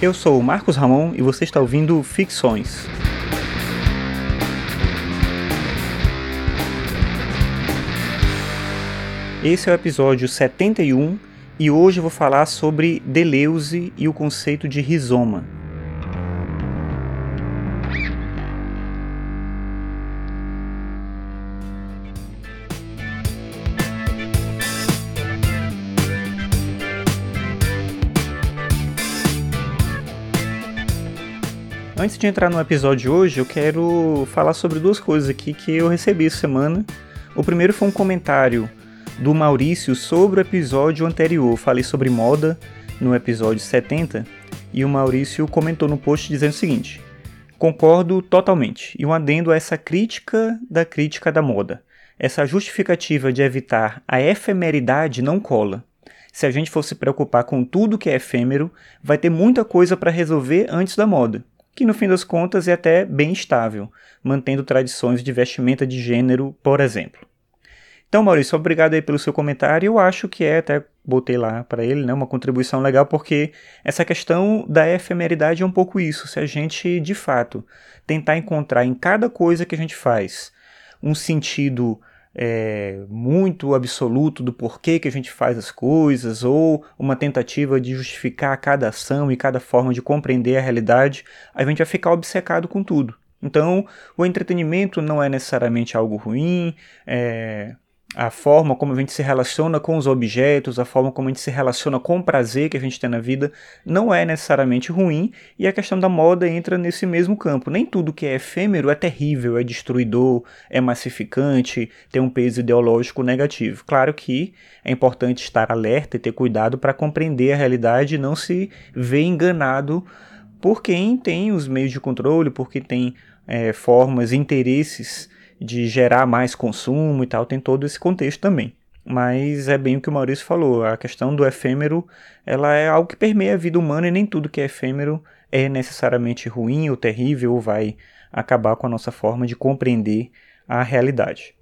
Eu sou o Marcos Ramon e você está ouvindo Ficções. Esse é o episódio 71 e hoje eu vou falar sobre Deleuze e o conceito de rizoma. Antes de entrar no episódio de hoje, eu quero falar sobre duas coisas aqui que eu recebi essa semana. O primeiro foi um comentário do Maurício sobre o episódio anterior. Eu falei sobre moda no episódio 70 e o Maurício comentou no post dizendo o seguinte: Concordo totalmente. E um adendo a essa crítica da crítica da moda. Essa justificativa de evitar a efemeridade não cola. Se a gente for se preocupar com tudo que é efêmero, vai ter muita coisa para resolver antes da moda que no fim das contas é até bem estável, mantendo tradições de vestimenta de gênero, por exemplo. Então, Maurício, obrigado aí pelo seu comentário. Eu acho que é, até botei lá para ele, né, uma contribuição legal, porque essa questão da efemeridade é um pouco isso. Se a gente, de fato, tentar encontrar em cada coisa que a gente faz um sentido é, muito absoluto do porquê que a gente faz as coisas, ou uma tentativa de justificar cada ação e cada forma de compreender a realidade, a gente vai ficar obcecado com tudo. Então, o entretenimento não é necessariamente algo ruim, é, a forma como a gente se relaciona com os objetos, a forma como a gente se relaciona com o prazer que a gente tem na vida, não é necessariamente ruim, e a questão da moda entra nesse mesmo campo. Nem tudo que é efêmero é terrível, é destruidor, é massificante, tem um peso ideológico negativo. Claro que é importante estar alerta e ter cuidado para compreender a realidade e não se ver enganado por quem tem os meios de controle, por quem tem é, formas, interesses de gerar mais consumo e tal, tem todo esse contexto também. Mas é bem o que o Maurício falou, a questão do efêmero, ela é algo que permeia a vida humana e nem tudo que é efêmero é necessariamente ruim ou terrível ou vai acabar com a nossa forma de compreender a realidade.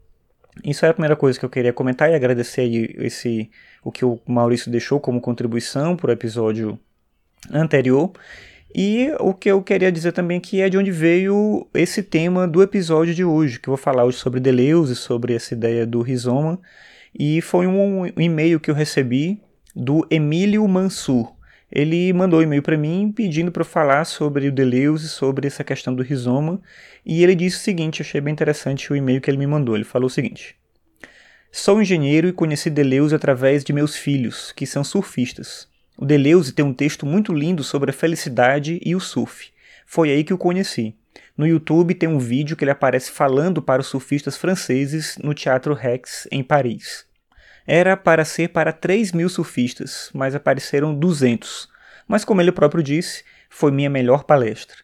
Isso é a primeira coisa que eu queria comentar e agradecer esse, o que o Maurício deixou como contribuição para o episódio anterior. E o que eu queria dizer também que é de onde veio esse tema do episódio de hoje, que eu vou falar hoje sobre Deleuze, sobre essa ideia do rizoma. E foi um, e-mail que eu recebi do Emílio Mansur. Ele mandou um e-mail para mim pedindo para eu falar sobre o Deleuze, sobre essa questão do rizoma. E ele disse o seguinte, achei bem interessante o e-mail que ele me mandou. Ele falou o seguinte: Sou engenheiro e conheci Deleuze através de meus filhos, que são surfistas. O Deleuze tem um texto muito lindo sobre a felicidade e o surf. Foi aí que o conheci. No YouTube tem um vídeo que ele aparece falando para os surfistas franceses no Teatro Rex, em Paris. Era para ser para 3 mil surfistas, mas apareceram 200. Mas, como ele próprio disse, foi minha melhor palestra.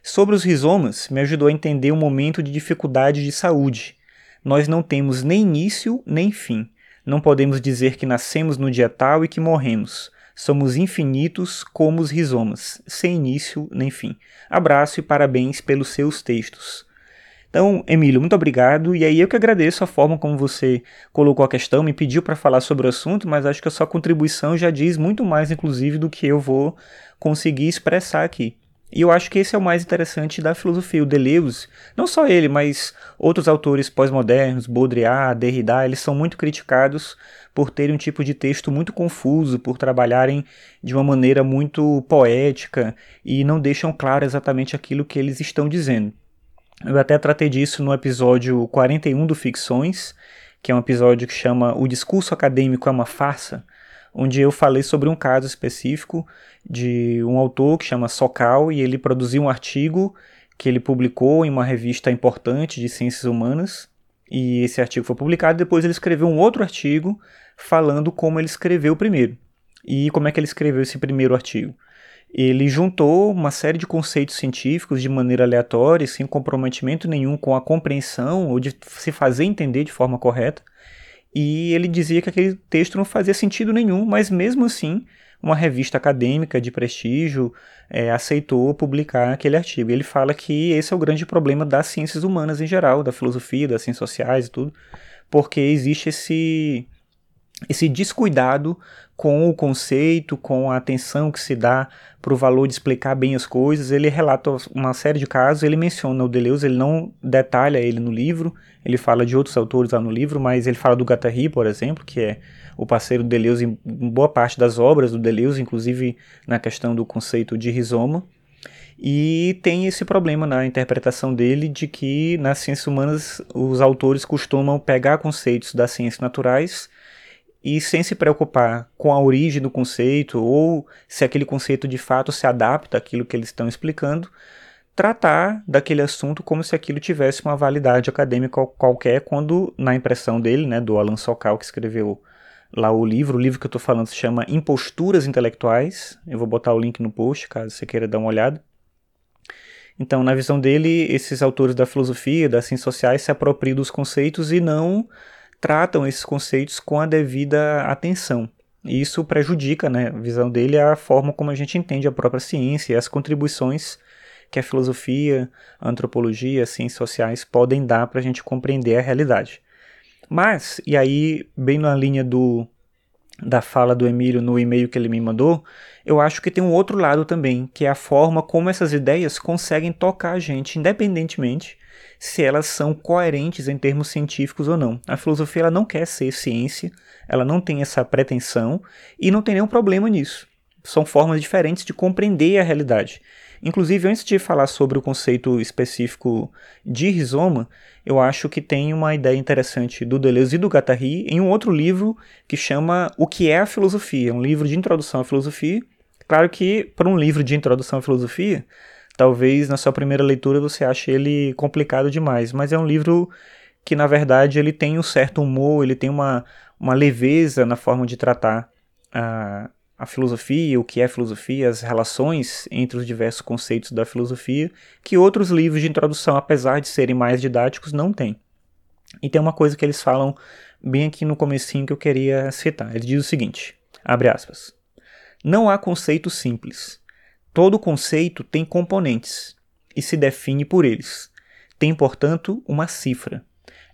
Sobre os rizomas, me ajudou a entender um momento de dificuldade de saúde. Nós não temos nem início nem fim. Não podemos dizer que nascemos no dia tal e que morremos. Somos infinitos como os rizomas, sem início nem fim. Abraço e parabéns pelos seus textos. Então, Emílio, muito obrigado. E aí eu que agradeço a forma como você colocou a questão, me pediu para falar sobre o assunto, mas acho que a sua contribuição já diz muito mais, inclusive, do que eu vou conseguir expressar aqui. E eu acho que esse é o mais interessante da filosofia. O Deleuze, não só ele, mas outros autores pós-modernos, Baudrillard, Derrida, eles são muito criticados por terem um tipo de texto muito confuso, por trabalharem de uma maneira muito poética e não deixam claro exatamente aquilo que eles estão dizendo. Eu até tratei disso no episódio 41 do Ficções, que é um episódio que chama O Discurso Acadêmico é uma Farsa, onde eu falei sobre um caso específico de um autor que chama Sokal e ele produziu um artigo que ele publicou em uma revista importante de ciências humanas e esse artigo foi publicado. Depois ele escreveu um outro artigo falando como ele escreveu o primeiro e como é que ele escreveu esse primeiro artigo. Ele juntou uma série de conceitos científicos de maneira aleatória, sem comprometimento nenhum com a compreensão ou de se fazer entender de forma correta. E ele dizia que aquele texto não fazia sentido nenhum, mas mesmo assim uma revista acadêmica de prestígio é, aceitou publicar aquele artigo. Ele fala que esse é o grande problema das ciências humanas em geral, da filosofia, das ciências sociais e tudo, porque existe esse esse descuidado com o conceito, com a atenção que se dá para o valor de explicar bem as coisas. Ele relata uma série de casos, ele menciona o Deleuze, ele não detalha ele no livro, ele fala de outros autores lá no livro, mas ele fala do Guattari, por exemplo, que é o parceiro do Deleuze em boa parte das obras do Deleuze, inclusive na questão do conceito de rizoma. E tem esse problema na interpretação dele de que nas ciências humanas os autores costumam pegar conceitos das ciências naturais e sem se preocupar com a origem do conceito ou se aquele conceito de fato se adapta àquilo que eles estão explicando, tratar daquele assunto como se aquilo tivesse uma validade acadêmica qualquer, quando na impressão dele, né, do Alan Sokal, que escreveu lá o livro, o livro que eu estou falando se chama Imposturas Intelectuais, eu vou botar o link no post, caso você queira dar uma olhada. Então, na visão dele, esses autores da filosofia, das ciências sociais se apropriam dos conceitos e não tratam esses conceitos com a devida atenção. E isso prejudica, né, a visão dele, a forma como a gente entende a própria ciência e as contribuições que a filosofia, a antropologia, as ciências sociais podem dar para a gente compreender a realidade. Mas, e aí, bem na linha do, da fala do Emílio no e-mail que ele me mandou, eu acho que tem um outro lado também, que é a forma como essas ideias conseguem tocar a gente, independentemente se elas são coerentes em termos científicos ou não. A filosofia ela não quer ser ciência, ela não tem essa pretensão e não tem nenhum problema nisso. São formas diferentes de compreender a realidade. Inclusive, antes de falar sobre o conceito específico de rizoma, eu acho que tem uma ideia interessante do Deleuze e do Guattari em um outro livro que chama O que é a filosofia, um livro de introdução à filosofia. Claro que para um livro de introdução à filosofia, talvez na sua primeira leitura você ache ele complicado demais, mas é um livro que na verdade ele tem um certo humor, ele tem uma, uma leveza na forma de tratar a, a filosofia, o que é filosofia, as relações entre os diversos conceitos da filosofia, que outros livros de introdução, apesar de serem mais didáticos, não têm. E tem uma coisa que eles falam bem aqui no comecinho que eu queria citar. Ele diz o seguinte, abre aspas, Não há conceito simples. Todo conceito tem componentes e se define por eles. Tem, portanto, uma cifra.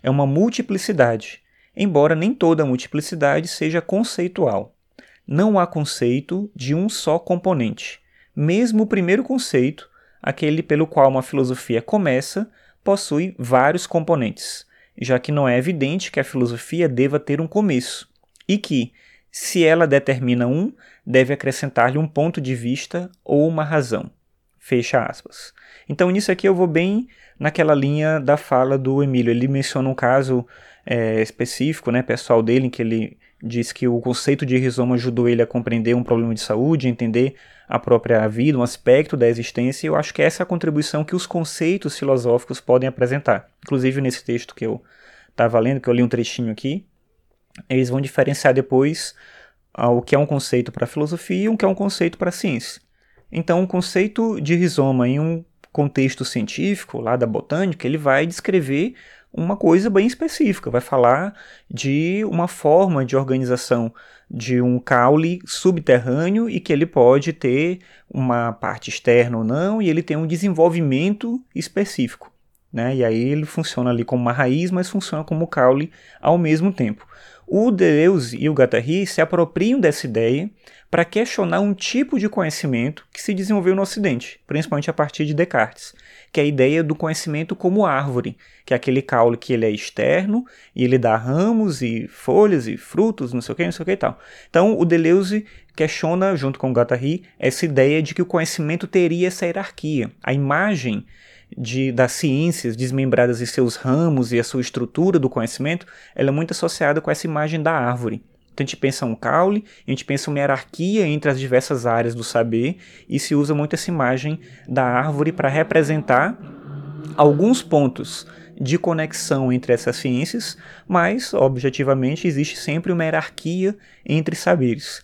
É uma multiplicidade, embora nem toda multiplicidade seja conceitual. Não há conceito de um só componente. Mesmo o primeiro conceito, aquele pelo qual uma filosofia começa, possui vários componentes, já que não é evidente que a filosofia deva ter um começo, e que, se ela determina um, deve acrescentar-lhe um ponto de vista ou uma razão. Fecha aspas. Então, nisso aqui eu vou bem naquela linha da fala do Emílio. Ele menciona um caso é, específico, né, pessoal dele, em que ele diz que o conceito de rizoma ajudou ele a compreender um problema de saúde, entender a própria vida, um aspecto da existência, e eu acho que essa é a contribuição que os conceitos filosóficos podem apresentar. Inclusive, nesse texto que eu estava lendo, que eu li um trechinho aqui, eles vão diferenciar depois o que é um conceito para a filosofia e o que é um conceito para a ciência. Então, o conceito de rizoma em um contexto científico, lá da botânica, ele vai descrever uma coisa bem específica, vai falar de uma forma de organização de um caule subterrâneo e que ele pode ter uma parte externa ou não, e ele tem um desenvolvimento específico. Né? E aí ele funciona ali como uma raiz, mas funciona como caule ao mesmo tempo. O Deleuze e o Guattari se apropriam dessa ideia para questionar um tipo de conhecimento que se desenvolveu no Ocidente, principalmente a partir de Descartes, que é a ideia do conhecimento como árvore, que é aquele caule que ele é externo e ele dá ramos e folhas e frutos, não sei o que, não sei o que e tal. Então o Deleuze questiona, junto com o Guattari, essa ideia de que o conhecimento teria essa hierarquia. A imagem de, das ciências desmembradas em seus ramos e a sua estrutura do conhecimento, ela é muito associada com essa imagem da árvore. Então a gente pensa um caule, a gente pensa uma hierarquia entre as diversas áreas do saber e se usa muito essa imagem da árvore para representar alguns pontos de conexão entre essas ciências, mas objetivamente existe sempre uma hierarquia entre saberes.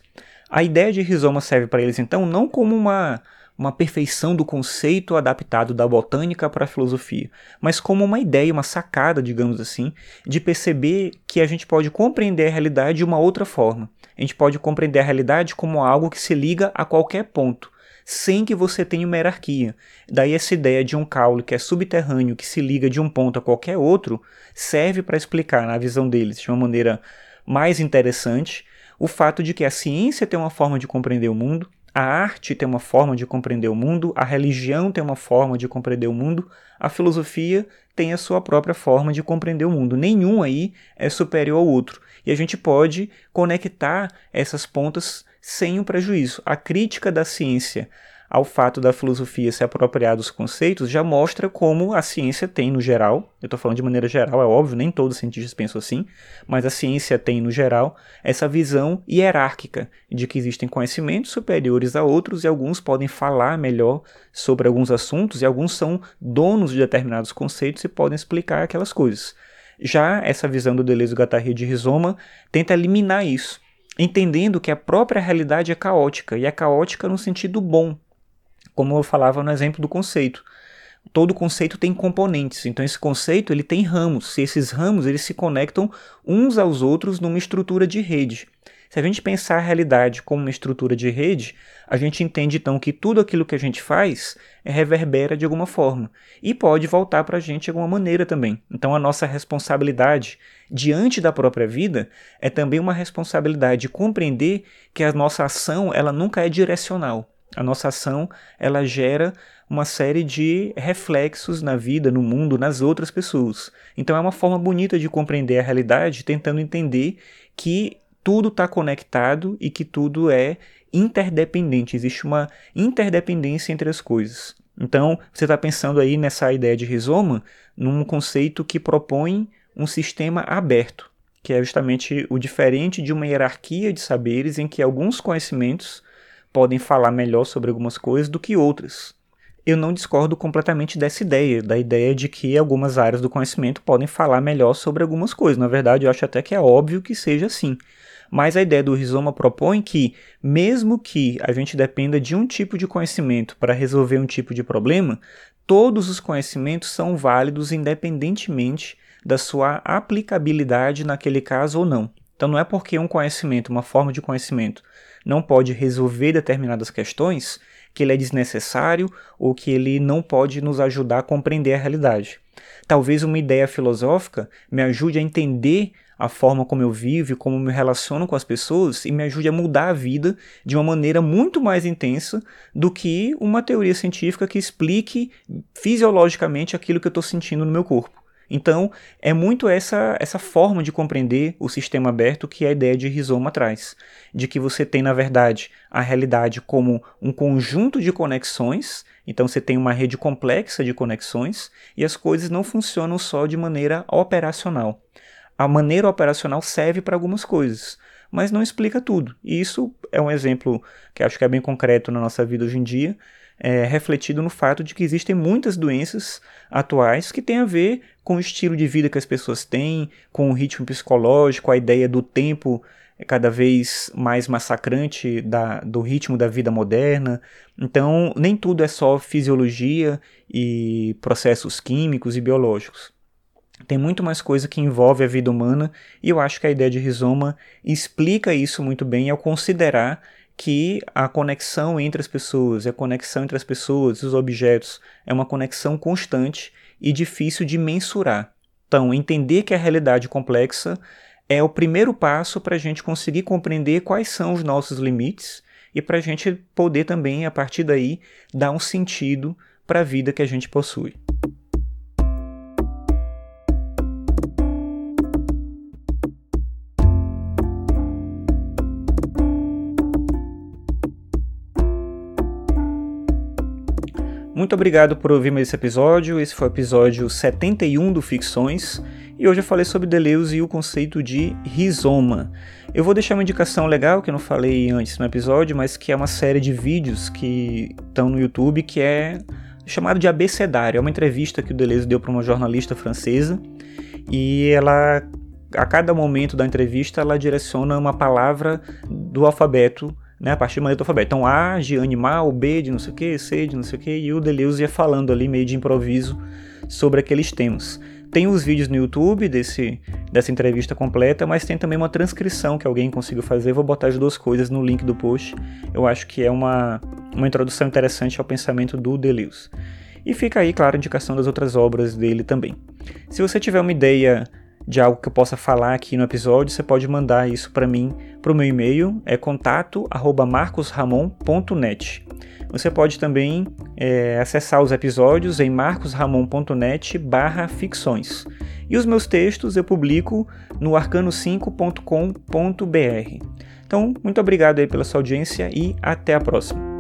A ideia de rizoma serve para eles então não como uma uma perfeição do conceito adaptado da botânica para a filosofia, mas como uma ideia, uma sacada, digamos assim, de perceber que a gente pode compreender a realidade de uma outra forma. A gente pode compreender a realidade como algo que se liga a qualquer ponto, sem que você tenha uma hierarquia. Daí essa ideia de um caule que é subterrâneo, que se liga de um ponto a qualquer outro, serve para explicar, na visão deles, de uma maneira mais interessante o fato de que a ciência tem uma forma de compreender o mundo, a arte tem uma forma de compreender o mundo, a religião tem uma forma de compreender o mundo, a filosofia tem a sua própria forma de compreender o mundo. Nenhum aí é superior ao outro. E a gente pode conectar essas pontas sem o prejuízo. A crítica da ciência ao fato da filosofia se apropriar dos conceitos já mostra como a ciência tem no geral, eu estou falando de maneira geral, é óbvio, nem todos os cientistas pensam assim, mas a ciência tem no geral essa visão hierárquica de que existem conhecimentos superiores a outros e alguns podem falar melhor sobre alguns assuntos e alguns são donos de determinados conceitos e podem explicar aquelas coisas. Já essa visão do Deleuze Guattari de Rizoma tenta eliminar isso, entendendo que a própria realidade é caótica e é caótica no sentido bom, como eu falava no exemplo do conceito. Todo conceito tem componentes, então esse conceito ele tem ramos, e esses ramos eles se conectam uns aos outros numa estrutura de rede. Se a gente pensar a realidade como uma estrutura de rede, a gente entende então que tudo aquilo que a gente faz é reverbera de alguma forma e pode voltar para a gente de alguma maneira também. Então a nossa responsabilidade diante da própria vida é também uma responsabilidade de compreender que a nossa ação ela nunca é direcional. A nossa ação, ela gera uma série de reflexos na vida, no mundo, nas outras pessoas. Então é uma forma bonita de compreender a realidade, tentando entender que tudo está conectado e que tudo é interdependente. Existe uma interdependência entre as coisas. Então, você está pensando aí nessa ideia de rizoma, num conceito que propõe um sistema aberto, que é justamente o diferente de uma hierarquia de saberes em que alguns conhecimentos podem falar melhor sobre algumas coisas do que outras. Eu não discordo completamente dessa ideia, da ideia de que algumas áreas do conhecimento podem falar melhor sobre algumas coisas. Na verdade, eu acho até que é óbvio que seja assim. Mas a ideia do rizoma propõe que, mesmo que a gente dependa de um tipo de conhecimento para resolver um tipo de problema, todos os conhecimentos são válidos independentemente da sua aplicabilidade naquele caso ou não. Então não é porque um conhecimento, uma forma de conhecimento, não pode resolver determinadas questões que ele é desnecessário ou que ele não pode nos ajudar a compreender a realidade. Talvez uma ideia filosófica me ajude a entender a forma como eu vivo e como me relaciono com as pessoas e me ajude a mudar a vida de uma maneira muito mais intensa do que uma teoria científica que explique fisiologicamente aquilo que eu estou sentindo no meu corpo. Então, é muito essa, essa forma de compreender o sistema aberto que a ideia de rizoma traz. De que você tem, na verdade, a realidade como um conjunto de conexões, então você tem uma rede complexa de conexões, e as coisas não funcionam só de maneira operacional. A maneira operacional serve para algumas coisas, mas não explica tudo. E isso é um exemplo que acho que é bem concreto na nossa vida hoje em dia, é, refletido no fato de que existem muitas doenças atuais que têm a ver com o estilo de vida que as pessoas têm, com o ritmo psicológico, a ideia do tempo cada vez mais massacrante da, do ritmo da vida moderna. Então, nem tudo é só fisiologia e processos químicos e biológicos. Tem muito mais coisa que envolve a vida humana e eu acho que a ideia de rizoma explica isso muito bem ao considerar que a conexão entre as pessoas, a conexão entre as pessoas e os objetos é uma conexão constante e difícil de mensurar. Então, entender que a realidade complexa é o primeiro passo para a gente conseguir compreender quais são os nossos limites e para a gente poder também, a partir daí, dar um sentido para a vida que a gente possui. Muito obrigado por ouvir mais esse episódio. Esse foi o episódio 71 do Ficções. E hoje eu falei sobre Deleuze e o conceito de rizoma. Eu vou deixar uma indicação legal que eu não falei antes no episódio, mas que é uma série de vídeos que estão no YouTube que é chamado de Abecedário. É uma entrevista que o Deleuze deu para uma jornalista francesa e ela a cada momento da entrevista ela direciona uma palavra do alfabeto né, a partir do letra do alfabeto. Então, A de animal, B de não sei o que, C de não sei o que, e o Deleuze ia falando ali meio de improviso sobre aqueles temas. Tem os vídeos no YouTube desse, dessa entrevista completa, mas tem também uma transcrição que alguém conseguiu fazer. Vou botar as duas coisas no link do post. Eu acho que é uma, uma introdução interessante ao pensamento do Deleuze. E fica aí, claro, a indicação das outras obras dele também. Se você tiver uma ideia de algo que eu possa falar aqui no episódio, você pode mandar isso para mim para o meu e-mail, é contato@marcosramon.net. Você pode também é, acessar os episódios em marcosramon.net/ficções. E os meus textos eu publico no arcano5.com.br. Então, muito obrigado aí pela sua audiência e até a próxima.